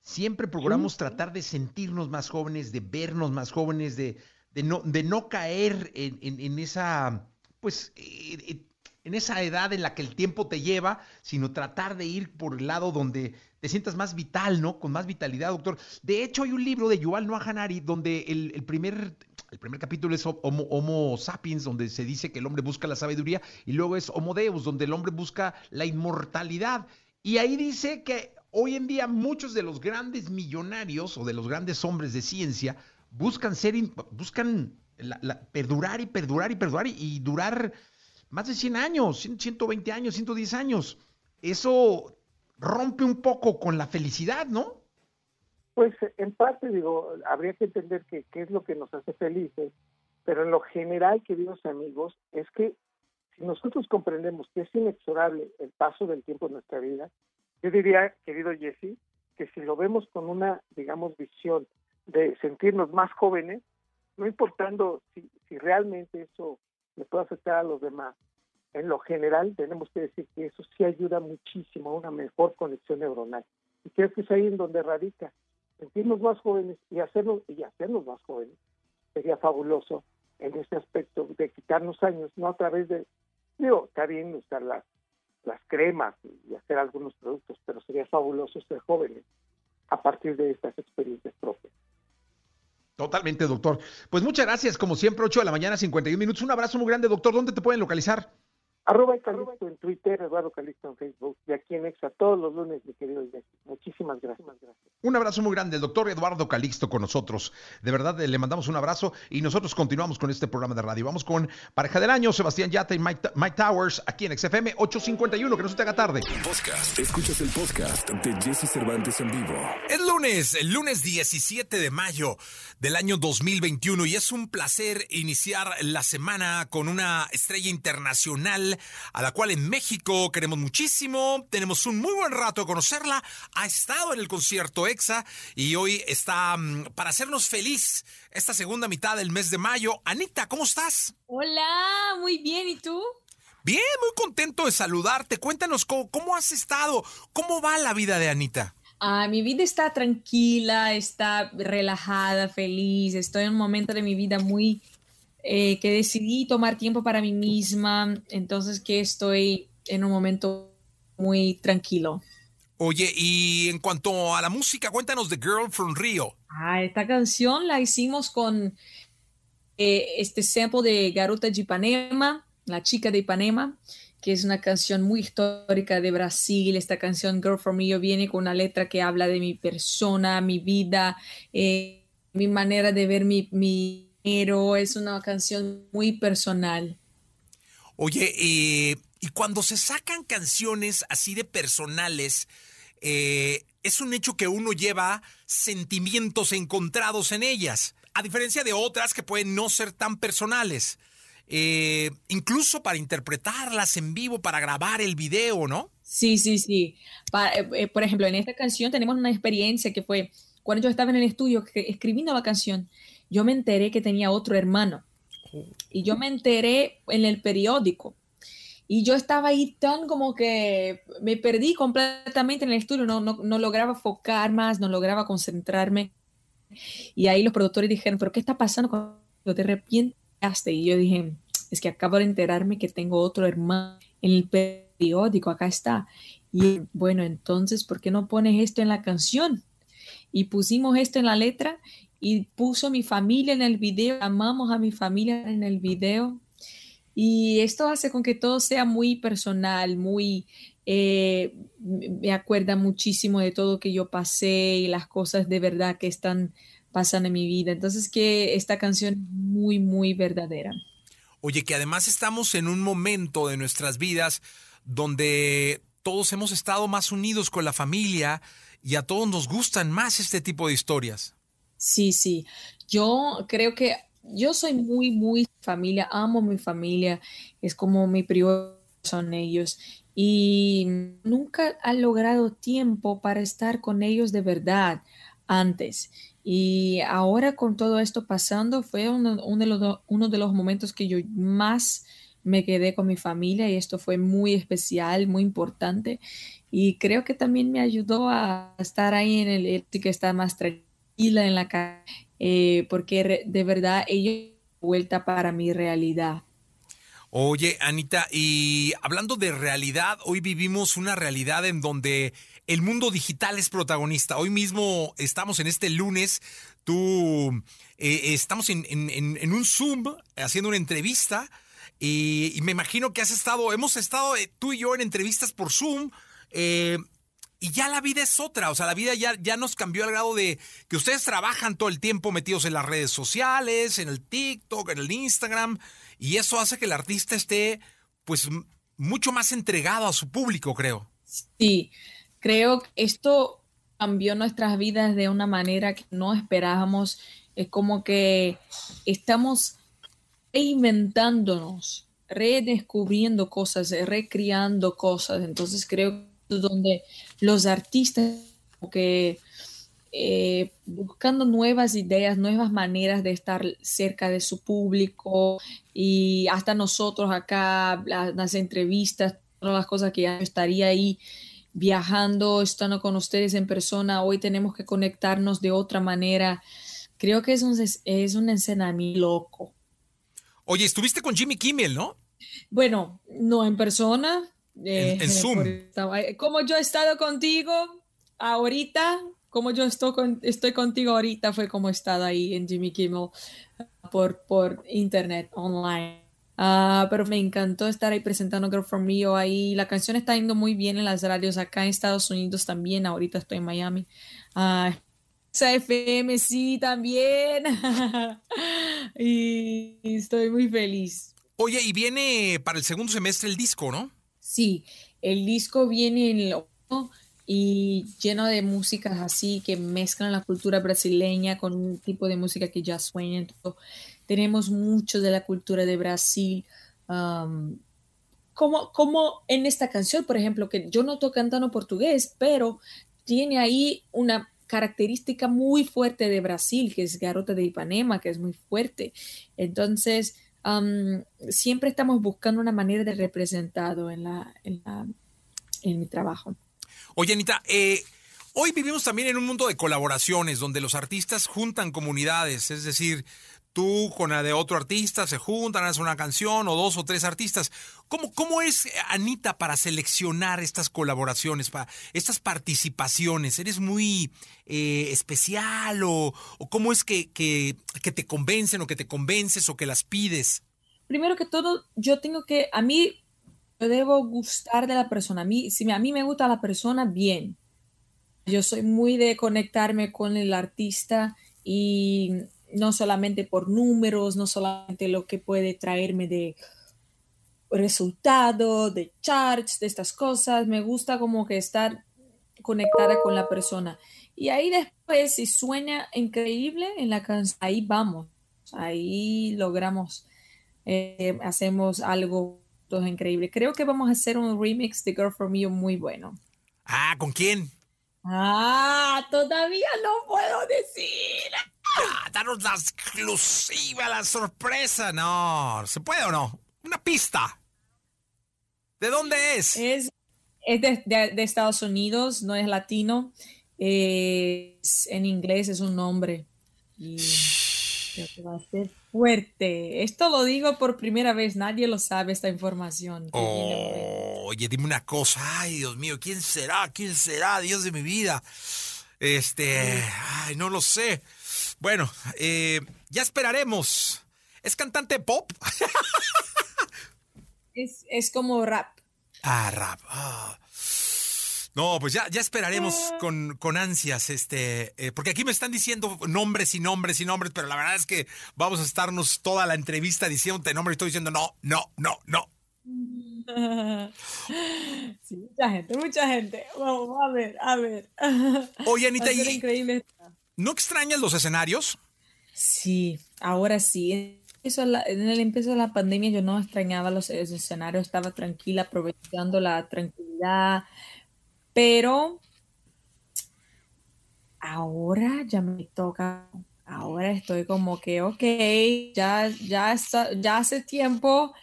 D: Siempre procuramos tratar de sentirnos más jóvenes, de vernos más jóvenes, de, de no, de no caer en, esa, pues, eh, eh, en esa edad en la que el tiempo te lleva, sino tratar de ir por el lado donde te sientas más vital, ¿no? Con más vitalidad, doctor. De hecho, hay un libro de Yuval Noah Hanari donde el, primer, el primer capítulo es Homo, sapiens, donde se dice que el hombre busca la sabiduría, y luego es Homo Deus, donde el hombre busca la inmortalidad. Y ahí dice que hoy en día muchos de los grandes millonarios o de los grandes hombres de ciencia buscan ser, buscan perdurar y perdurar y perdurar y, durar más de 100 años, 120 años, 110 años. Eso rompe un poco con la felicidad, ¿no?
H: Pues en parte, digo, habría que entender que qué es lo que nos hace felices, pero en lo general, queridos amigos, es que si nosotros comprendemos que es inexorable el paso del tiempo en nuestra vida, yo diría, querido Jesse, que si lo vemos con una, digamos, visión de sentirnos más jóvenes, no importando si, realmente eso le puede afectar a los demás. En lo general, tenemos que decir que eso sí ayuda muchísimo a una mejor conexión neuronal. Y creo que es ahí en donde radica. Sentirnos más jóvenes y hacernos, y hacernos más jóvenes sería fabuloso en ese aspecto de quitarnos años, no a través de, digo, está bien usar las, las cremas y hacer algunos productos, pero sería fabuloso ser jóvenes a partir de estas experiencias propias.
D: Totalmente, doctor. Pues muchas gracias, como siempre, 8 de la mañana, 51 minutos. Un abrazo muy grande, doctor. ¿Dónde te pueden localizar?
H: Arroba Calixto en Twitter, Eduardo Calixto en Facebook y aquí en Exa todos los lunes, mi querido Muchísimas gracias.
D: Un abrazo muy grande, el doctor Eduardo Calixto con nosotros. De verdad, le mandamos un abrazo y nosotros continuamos con este programa de radio. Vamos con Pareja del Año, Sebastián Yata y Mike, Towers, aquí en XFM 851, que no se te haga tarde.
C: Podcast. Escuchas el podcast de Jesse Cervantes en vivo.
I: Es lunes, el lunes 17 de mayo del año 2021 y es un placer iniciar la semana con una estrella internacional a la cual en México queremos muchísimo, tenemos un muy buen rato de conocerla, ha estado en el concierto EXA y hoy está mm, para hacernos feliz esta segunda mitad del mes de mayo. Anita, ¿cómo estás?
J: Hola, muy bien, ¿y tú?
I: Bien, muy contento de saludarte. Cuéntanos cómo, has estado, cómo va la vida de Anita.
J: Ah, mi vida está tranquila, está relajada, feliz. Estoy en un momento de mi vida muy eh, que decidí tomar tiempo para mí misma, entonces que estoy en un momento muy tranquilo.
D: Oye, y en cuanto a la música, cuéntanos de Girl from Rio.
J: Ah, esta canción la hicimos con eh, este sample de Garota de Ipanema, la chica de Ipanema, que es una canción muy histórica de Brasil. Esta canción Girl from Rio viene con una letra que habla de mi persona, mi vida, eh, mi manera de ver mi, mi Es una canción muy personal.
D: Oye, y cuando se sacan canciones así de personales, eh, es un hecho que uno lleva sentimientos encontrados en ellas, a diferencia de otras que pueden no ser tan personales. Eh, incluso para interpretarlas en vivo, para grabar el video, ¿no?
J: Sí, sí, sí. Eh, por ejemplo, en esta canción tenemos una experiencia que fue cuando yo estaba en el estudio escribiendo la canción, yo me enteré que tenía otro hermano. Y yo me enteré en el periódico. Y yo estaba ahí tan como que me perdí completamente en el estudio, no, no, no lograba focar más, no lograba concentrarme. Y ahí los productores dijeron, pero ¿qué está pasando cuando te arrepientaste? Y yo dije, es que acabo de enterarme que tengo otro hermano en el periódico, acá está. Y bueno, entonces, ¿por qué no pones esto en la canción? Y pusimos esto en la letra y puso mi familia en el video, amamos a mi familia en el video y esto hace con que todo sea muy personal, muy, eh, me acuerda muchísimo de todo que yo pasé y las cosas de verdad que están pasando en mi vida. Entonces que esta canción es muy, muy verdadera.
D: Oye, que además estamos en un momento de nuestras vidas donde todos hemos estado más unidos con la familia y a todos nos gustan más este tipo de historias.
J: Sí, sí. Yo creo que yo soy muy, muy familia, amo mi familia, es como mi prioridad son ellos y nunca ha logrado tiempo para estar con ellos de verdad antes. Y ahora con todo esto pasando fue uno, de los, uno de los momentos que yo más me quedé con mi familia y esto fue muy especial, muy importante. Y creo que también me ayudó a estar ahí en el que está más tranquila en la casa eh, porque de verdad ellos vuelta para mi realidad.
D: Oye, Anita, y hablando de realidad, hoy vivimos una realidad en donde el mundo digital es protagonista. Hoy mismo estamos en este lunes, tú eh, estamos en, un Zoom haciendo una entrevista y, me imagino que has estado, hemos estado eh, tú y yo en entrevistas por Zoom. Y ya la vida es otra, o sea, la vida ya, ya nos cambió al grado de que ustedes trabajan todo el tiempo metidos en las redes sociales, en el TikTok, en el Instagram, y eso hace que el artista esté pues mucho más entregado a su público, creo.
J: Sí, creo que esto cambió nuestras vidas de una manera que no esperábamos. Es como que estamos reinventándonos, redescubriendo cosas, recreando cosas. Entonces creo donde los artistas que eh, buscando nuevas ideas, nuevas maneras de estar cerca de su público y hasta nosotros acá, las, entrevistas, todas las cosas que ya estaría ahí viajando, estando con ustedes en persona, hoy tenemos que conectarnos de otra manera. Creo que es un, es un escenario loco.
D: Oye, estuviste con Jimmy Kimmel, ¿no?
J: Bueno, no en persona,
D: en, eh, Zoom.
J: Como yo he estado contigo ahorita, como yo estoy, estoy contigo ahorita, fue como he estado ahí en Jimmy Kimmel por, por internet, online. Ah, pero me encantó estar ahí presentando Girl From Rio ahí. La canción está yendo muy bien en las radios acá en Estados Unidos también. Ahorita estoy en Miami. Uh, FM sí también. y estoy muy feliz.
D: Oye, y viene para el segundo semestre el disco, ¿no?
J: Sí, el disco viene en el y lleno de músicas así que mezclan la cultura brasileña con un tipo de música que ya suena. tenemos mucho de la cultura de Brasil. como, como en esta canción, por ejemplo, que yo no estoy cantando portugués, pero tiene ahí una característica muy fuerte de Brasil, que es Garota de Ipanema, que es muy fuerte. Entonces, siempre estamos buscando una manera de representado en, la, en, mi trabajo.
D: Oye, Anita, eh, hoy vivimos también en un mundo de colaboraciones donde los artistas juntan comunidades, es decir, tú con la de otro artista se juntan, hacen una canción o dos o tres artistas. ¿Cómo, cómo es Anita para seleccionar estas colaboraciones, para estas participaciones? ¿Eres muy eh, especial o, cómo es que, que, que te convencen o que te convences o que las pides?
J: Primero que todo, yo tengo que, a mí, yo debo gustar de la persona. A mí, si a mí me gusta la persona, bien. Yo soy muy de conectarme con el artista y no solamente por números, no solamente lo que puede traerme de resultados, de charts, de estas cosas. Me gusta como que estar conectada con la persona. Y ahí después, si suena increíble en la canción, ahí vamos, ahí logramos, eh, hacemos algo todo increíble. Creo que vamos a hacer un remix de Girl For Me muy bueno.
D: Ah, ¿con quién?
J: Ah, todavía no puedo decir.
D: Ah, danos la exclusiva, la sorpresa. No, ¿se puede o no? Una pista. ¿De dónde es?
J: Es, de, Estados Unidos, no es latino. Es, en inglés es un nombre. Y va a ser fuerte. Esto lo digo por primera vez, nadie lo sabe esta información.
D: oye, dime una cosa. Ay, Dios mío, ¿quién será? ¿Quién será? Dios de mi vida. Este, ay, no lo sé. Bueno, eh, ya esperaremos. ¿Es cantante pop?
J: es, como rap.
D: Ah, rap. Ah. No, pues ya, ya esperaremos ah. con, ansias, este, eh, porque aquí me están diciendo nombres y nombres y nombres, pero la verdad es que vamos a estarnos toda la entrevista diciéndote nombres y estoy diciendo no, no, no, no.
J: Sí, mucha gente, mucha gente. Vamos a ver, a ver.
D: Oye, Anita, increíble. ¿No extrañas los escenarios?
J: Sí, ahora sí. En el empiezo de la pandemia yo no extrañaba los escenarios, estaba tranquila, aprovechando la tranquilidad, pero ahora ya me toca, ahora estoy como que, ok, ya, ya, ya hace tiempo,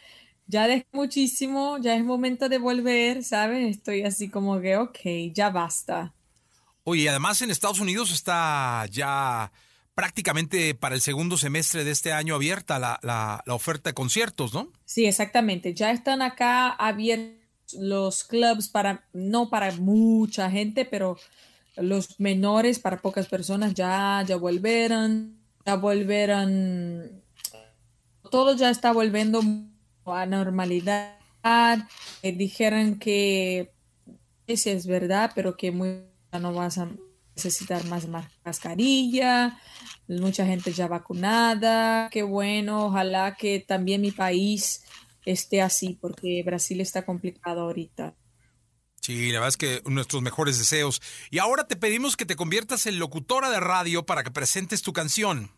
J: ya dejé muchísimo, ya es momento de volver, ¿sabes? Estoy así como que, ok, ya basta.
D: Oye, además en Estados Unidos está ya prácticamente para el segundo semestre de este año abierta la, oferta de conciertos, ¿no?
J: Sí, exactamente. Ya están acá abiertos los clubs para, no para mucha gente, pero los menores para pocas personas ya, ya volverán, ya volverán, todo ya está volviendo a normalidad. Eh, dijeron que sí es verdad, pero que muy no vas a necesitar más mascarilla, mucha gente ya vacunada, qué bueno, ojalá que también mi país esté así, porque Brasil está complicado ahorita.
D: Sí, la verdad es que nuestros mejores deseos. Y ahora te pedimos que te conviertas en locutora de radio para que presentes tu canción.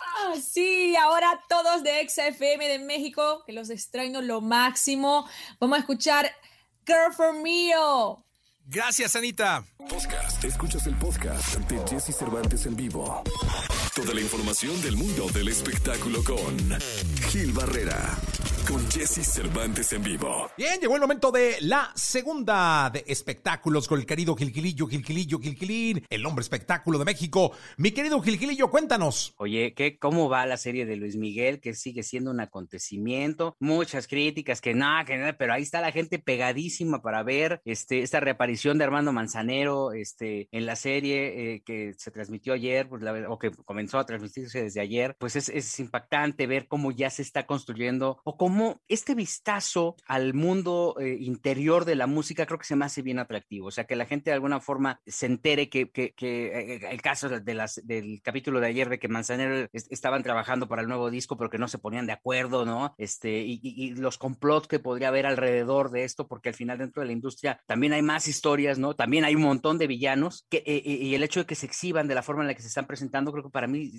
J: Ah, sí, ahora todos de XFM de México, que los extraño lo máximo. Vamos a escuchar Girl for Mio.
D: Gracias, Anita.
C: Podcast. Escuchas el podcast ante Jesse Cervantes en vivo. Toda la información del mundo del espectáculo con Gil Barrera con Jesse Cervantes en vivo.
K: Bien, llegó el momento de la segunda de espectáculos con el querido Gilquilillo, Gilquilillo, Gilquilín, el hombre espectáculo de México. Mi querido Gilquilillo, cuéntanos.
E: Oye, ¿qué, ¿cómo va la serie de Luis Miguel? Que sigue siendo un acontecimiento. Muchas críticas, que nada, que nada, pero ahí está la gente pegadísima para ver este, esta reaparición de Armando Manzanero este, en la serie eh, que se transmitió ayer, pues, la, o que comenzó a transmitirse desde ayer. Pues es, es impactante ver cómo ya se está construyendo o cómo como este vistazo al mundo eh, interior de la música creo que se me hace bien atractivo. O sea, que la gente de alguna forma se entere que, que, eh, el caso de las, del capítulo de ayer de que Manzanero estaban trabajando para el nuevo disco, pero que no se ponían de acuerdo, ¿no? Este, y, los complots que podría haber alrededor de esto, porque al final dentro de la industria también hay más historias, ¿no? También hay un montón de villanos que, eh, y el hecho de que se exhiban de la forma en la que se están presentando, creo que para mí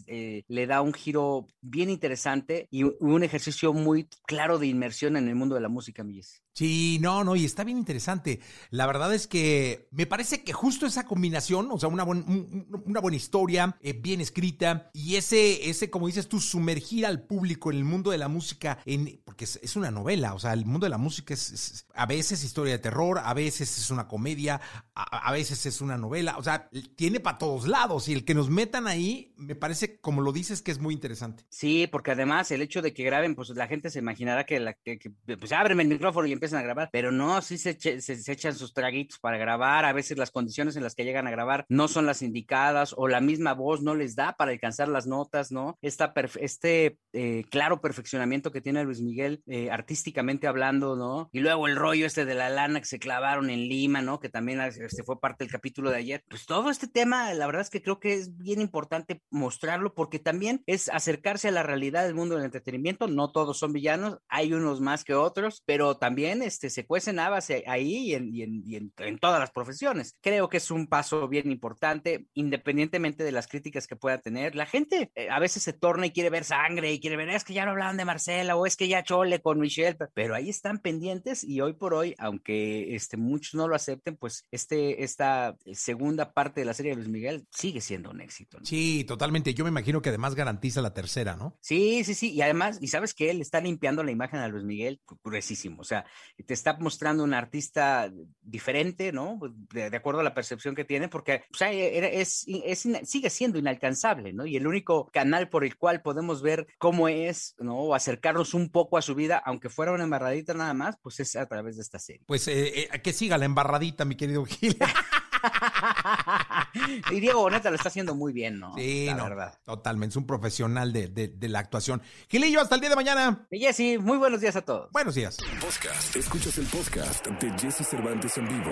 E: le da un giro bien interesante y un ejercicio muy claro de inmersión en el mundo de la música, Milles.
D: Sí, no, no, y está bien interesante. La verdad es que me parece que justo esa combinación, o sea, una, buena historia, eh, bien escrita, y ese, ese, como dices tú, sumergir al público en el mundo de la música, en, porque es, una novela, o sea, el mundo de la música es, a veces historia de terror, a veces es una comedia, a, veces es una novela, o sea, tiene para todos lados, y el que nos metan ahí, me parece, como lo dices, que es muy interesante.
E: Sí, porque además el hecho de que graben, pues la gente se imaginará que, la, que, pues ábreme el micrófono y empiezan a grabar, pero no, sí se, se, echan sus traguitos para grabar, a veces las condiciones en las que llegan a grabar no son las indicadas o la misma voz no les da para alcanzar las notas, ¿no? Esta este eh, claro perfeccionamiento que tiene Luis Miguel eh, artísticamente hablando, ¿no? Y luego el rollo este de la lana que se clavaron en Lima, ¿no? Que también este fue parte del capítulo de ayer. Pues todo este tema, la verdad es que creo que es bien importante mostrarlo porque también es acercarse a la realidad del mundo del entretenimiento. No todos son villanos, hay unos más que otros, pero también este, se cuecen habas ahí y, en, en, todas las profesiones. Creo que es un paso bien importante, independientemente de las críticas que pueda tener. La gente eh, a veces se torna y quiere ver sangre y quiere ver, es que ya no hablaban de Marcela o es que ya chole con Michelle, pero ahí están pendientes y hoy por hoy, aunque este, muchos no lo acepten, pues este, esta segunda parte de la serie de Luis Miguel sigue siendo un éxito.
D: Sí, totalmente. Yo me imagino que además garantiza la tercera, ¿no?
E: Sí, sí, sí. Y además, y sabes que él está limpiando la imagen a Luis Miguel gruesísimo. O sea, te está mostrando un artista diferente, ¿no? De, acuerdo a la percepción que tiene, porque o sea, es, es, sigue siendo inalcanzable, ¿no? Y el único canal por el cual podemos ver cómo es, ¿no? O acercarnos un poco a su vida, aunque fuera una embarradita nada más, pues es a través de esta serie.
D: Pues eh, eh, que siga la embarradita, mi querido Gil.
E: y Diego Boneta lo está haciendo muy bien, ¿no?
D: Sí, la verdad. Totalmente, es un profesional de, de, la actuación. Gilillo, hasta el día de mañana.
E: Y Jessy, muy buenos días a todos.
D: Buenos días.
C: Podcast. Escuchas el podcast de Jesse Cervantes en vivo.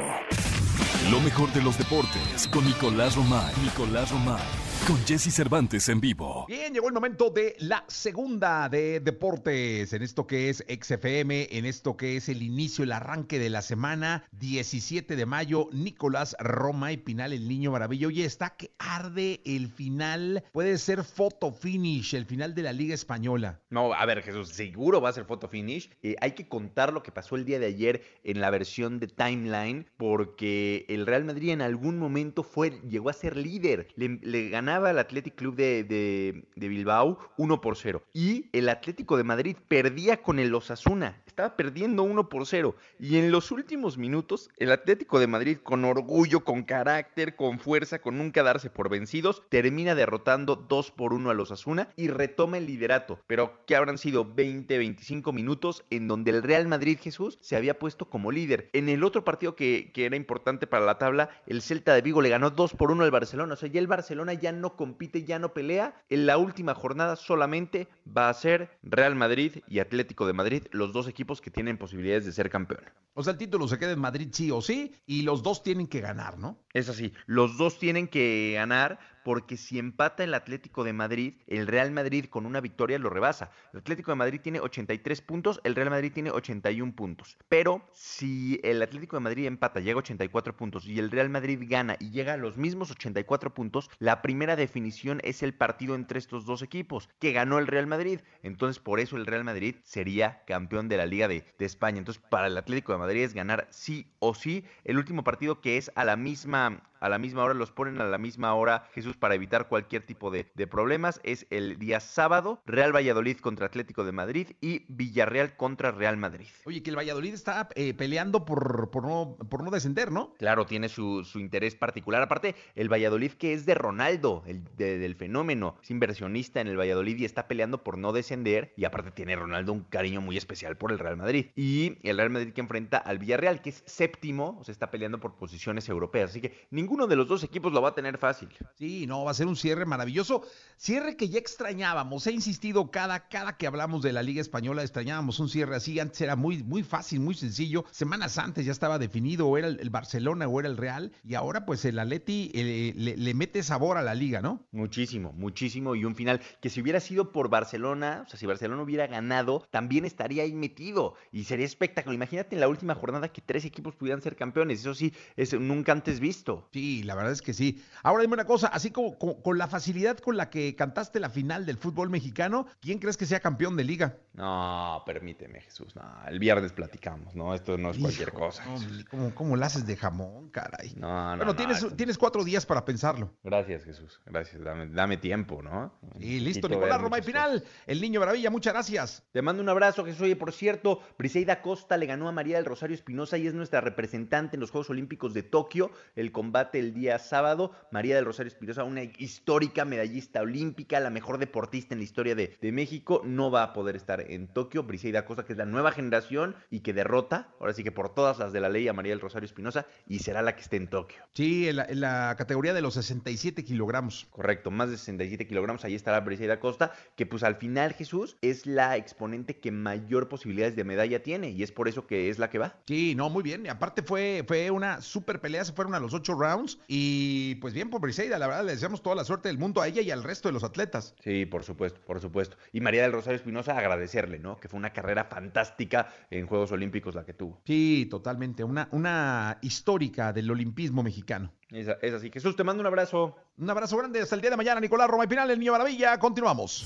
C: Lo mejor de los deportes con Nicolás Romay. Nicolás Romay con Jesse Cervantes en vivo.
D: Bien, llegó el momento de la segunda de deportes, en esto que es XFM, en esto que es el inicio, el arranque de la semana, 17 de mayo, Nicolás Roma y Pinal, el niño maravilla. Oye, está que arde el final, puede ser photo finish, el final de la Liga Española.
F: No, a ver, Jesús, seguro va a ser photo finish. Eh, hay que contar lo que pasó el día de ayer en la versión de timeline, porque el Real Madrid en algún momento fue, llegó a ser líder, le, le ganaron el Athletic Club de, de, Bilbao 1 por 0. Y el Atlético de Madrid perdía con el Osasuna. Estaba perdiendo 1 por 0. Y en los últimos minutos, el Atlético de Madrid, con orgullo, con carácter, con fuerza, con nunca darse por vencidos, termina derrotando 2 por 1 a los Osasuna y retoma el liderato. Pero que habrán sido 20, 25 minutos en donde el Real Madrid Jesús se había puesto como líder. En el otro partido que, que era importante para la tabla, el Celta de Vigo le ganó 2 por 1 al Barcelona. O sea, ya el Barcelona ya no compite, ya no pelea. En la última jornada solamente va a ser Real Madrid y Atlético de Madrid, los dos equipos que tienen posibilidades de ser campeón.
D: O sea, el título se queda en Madrid sí o sí, y los dos tienen que ganar, ¿no?
F: Es así, los dos tienen que ganar porque si empata el Atlético de Madrid, el Real Madrid con una victoria lo rebasa. El Atlético de Madrid tiene 83 puntos, el Real Madrid tiene 81 puntos. Pero si el Atlético de Madrid empata, llega a 84 puntos y el Real Madrid gana y llega a los mismos 84 puntos, la primera definición es el partido entre estos dos equipos, que ganó el Real Madrid. Entonces por eso el Real Madrid sería campeón de la Liga de, de España. Entonces para el Atlético de Madrid es ganar sí o sí el último partido que es a la misma a la misma hora, los ponen a la misma hora, Jesús, para evitar cualquier tipo de, problemas. Es el día sábado, Real Valladolid contra Atlético de Madrid y Villarreal contra Real Madrid.
D: Oye, que el Valladolid está eh, peleando por, por, no, por no descender, ¿no?
F: Claro, tiene su, interés particular. Aparte, el Valladolid que es de Ronaldo, el del fenómeno, es inversionista en el Valladolid y está peleando por no descender. Y aparte tiene Ronaldo un cariño muy especial por el Real Madrid. Y el Real Madrid que enfrenta al Villarreal, que es séptimo, o sea, está peleando por posiciones europeas. Así que ningún uno de los dos equipos lo va a tener fácil.
D: Sí, no, va a ser un cierre maravilloso. Cierre que ya extrañábamos. He insistido cada, cada que hablamos de la Liga Española, extrañábamos un cierre así. Antes era muy, muy fácil, muy sencillo. Semanas antes ya estaba definido, o era el, Barcelona o era el Real. Y ahora, pues el Atleti eh, le, mete sabor a la liga, ¿no?
F: Muchísimo, muchísimo. Y un final que si hubiera sido por Barcelona, o sea, si Barcelona hubiera ganado, también estaría ahí metido. Y sería espectáculo. Imagínate en la última jornada que tres equipos pudieran ser campeones. Eso sí, es nunca antes visto.
D: Sí, Sí, la verdad es que sí. Ahora dime una cosa, así con la facilidad con la que cantaste la final del fútbol mexicano, ¿quién crees que sea campeón de liga?
F: No, permíteme, Jesús. No, el viernes platicamos, ¿no? Esto no es cualquier cosa.
D: ¿cómo, ¿Cómo la haces de jamón, caray?
F: No, no.
D: Bueno, tienes, tienes cuatro días para pensarlo.
F: Gracias, Jesús. Gracias. Dame, dame tiempo, ¿no?
D: Y listo, Nicolás Roma. Y final, el niño maravilla, muchas gracias.
F: Te mando un abrazo, Jesús. Oye, por cierto, Briseida Costa le ganó a María del Rosario Espinosa y es nuestra representante en los Juegos Olímpicos de Tokio. El combate el día sábado. María del Rosario Espinosa, una histórica medallista olímpica, la mejor deportista en la historia de, de México, no va a poder estar en Tokio. Briseida Costa, que es la nueva generación y que derrota, ahora sí que por todas las de la ley, a María del Rosario Espinosa y será la que esté en Tokio.
D: Sí, en la, categoría de los 67 kilogramos.
F: Correcto, más de 67 kilogramos. Ahí estará Briseida Costa, que pues al final, Jesús, es la exponente que mayor posibilidades de medalla tiene y es por eso que es la que va.
D: Sí, no, muy bien. Y aparte fue, fue una super pelea, se fueron a los ocho rounds y pues bien por Briseida, la verdad le deseamos toda la suerte del mundo a ella y al resto de los atletas.
F: Sí, por supuesto, por supuesto. Y María del Rosario Espinosa agradecerle, ¿no? Que fue una carrera fantástica en Juegos Olímpicos la que tuvo.
D: Sí, totalmente. Una, una histórica del olimpismo mexicano.
F: Es, es, así. Jesús, te mando un abrazo.
D: Un abrazo grande. Hasta el día de mañana, Nicolás Roma y Final, el Niño Maravilla. Continuamos.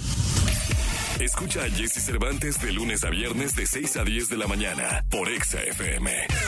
C: Escucha a Jesse Cervantes de lunes a viernes de 6 a 10 de la mañana por Exa FM.